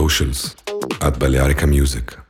socials at Balearica Music.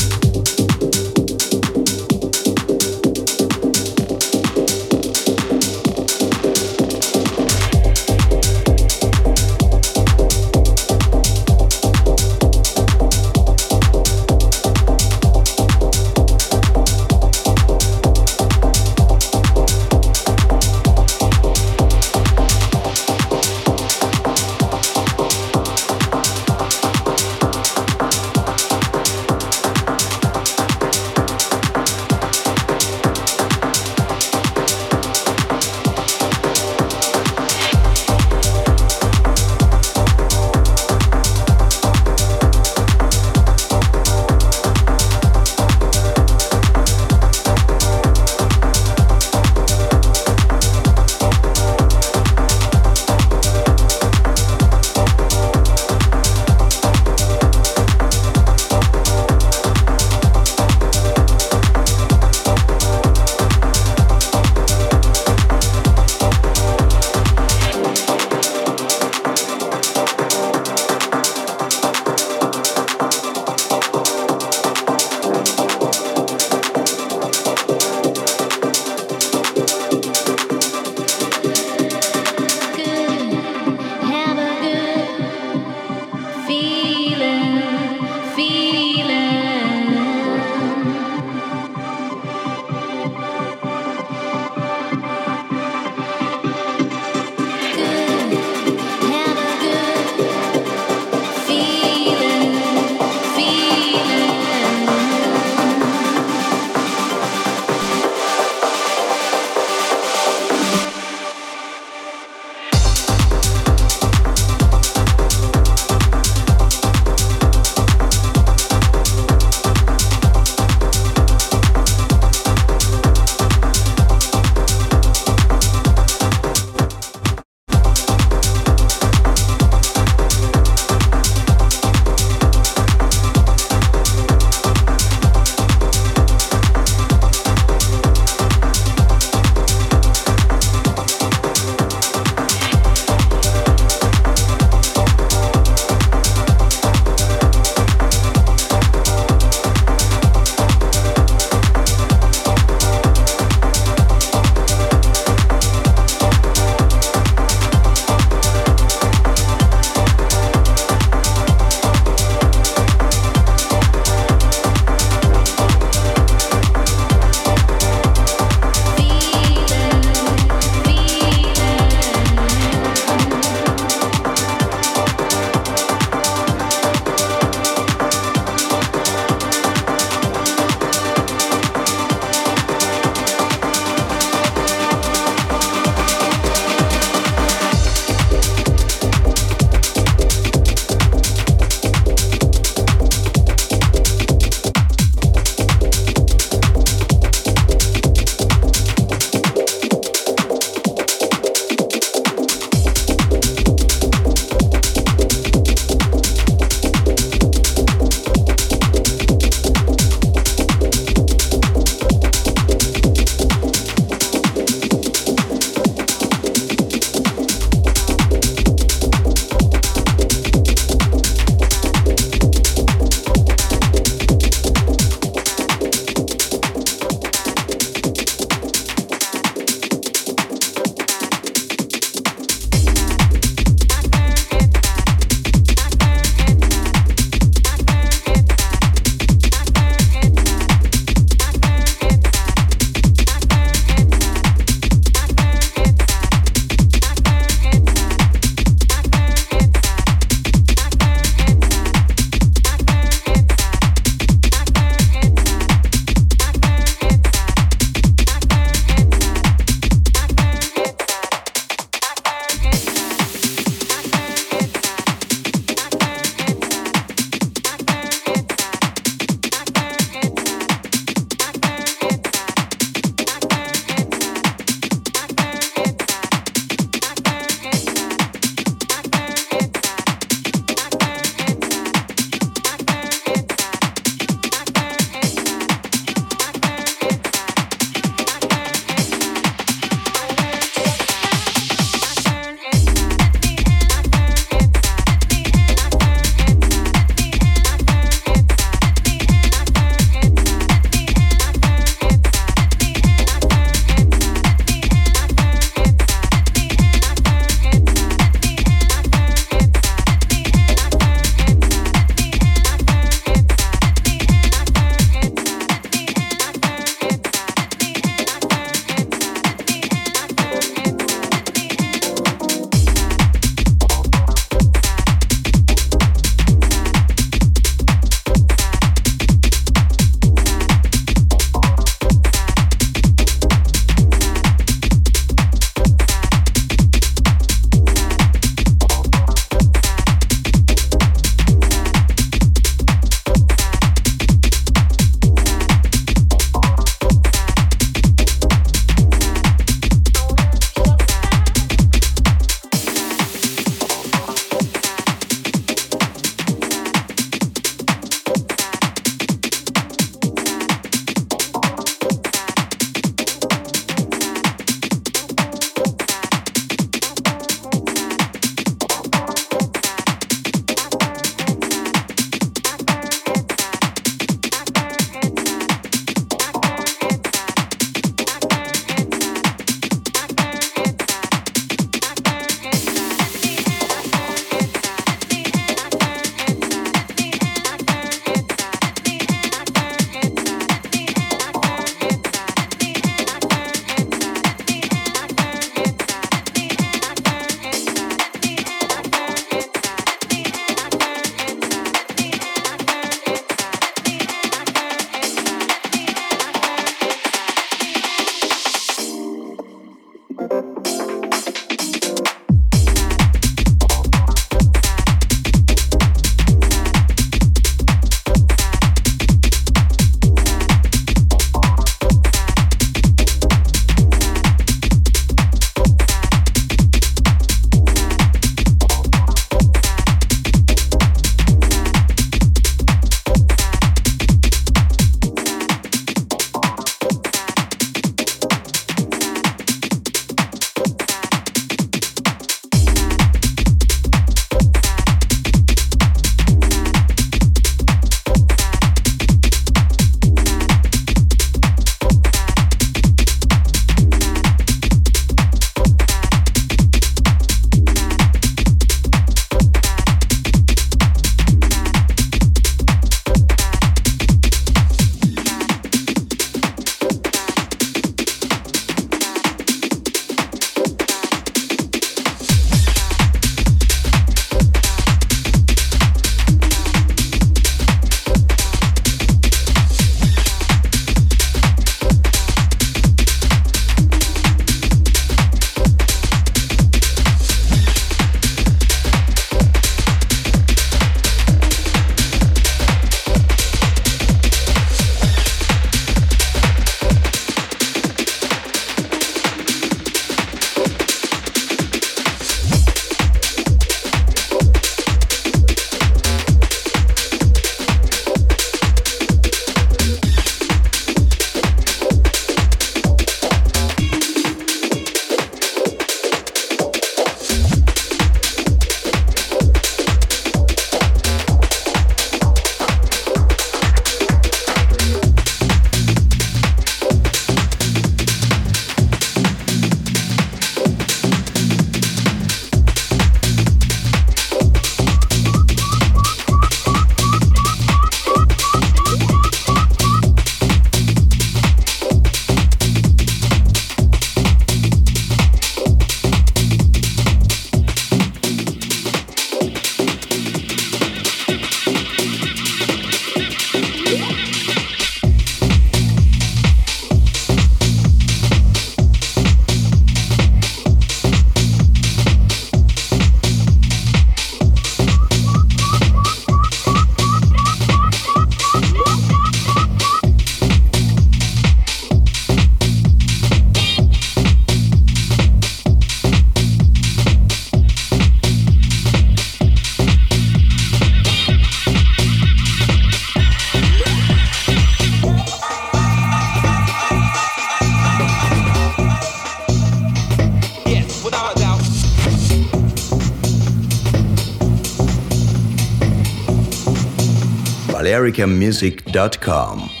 balearicamusic.com.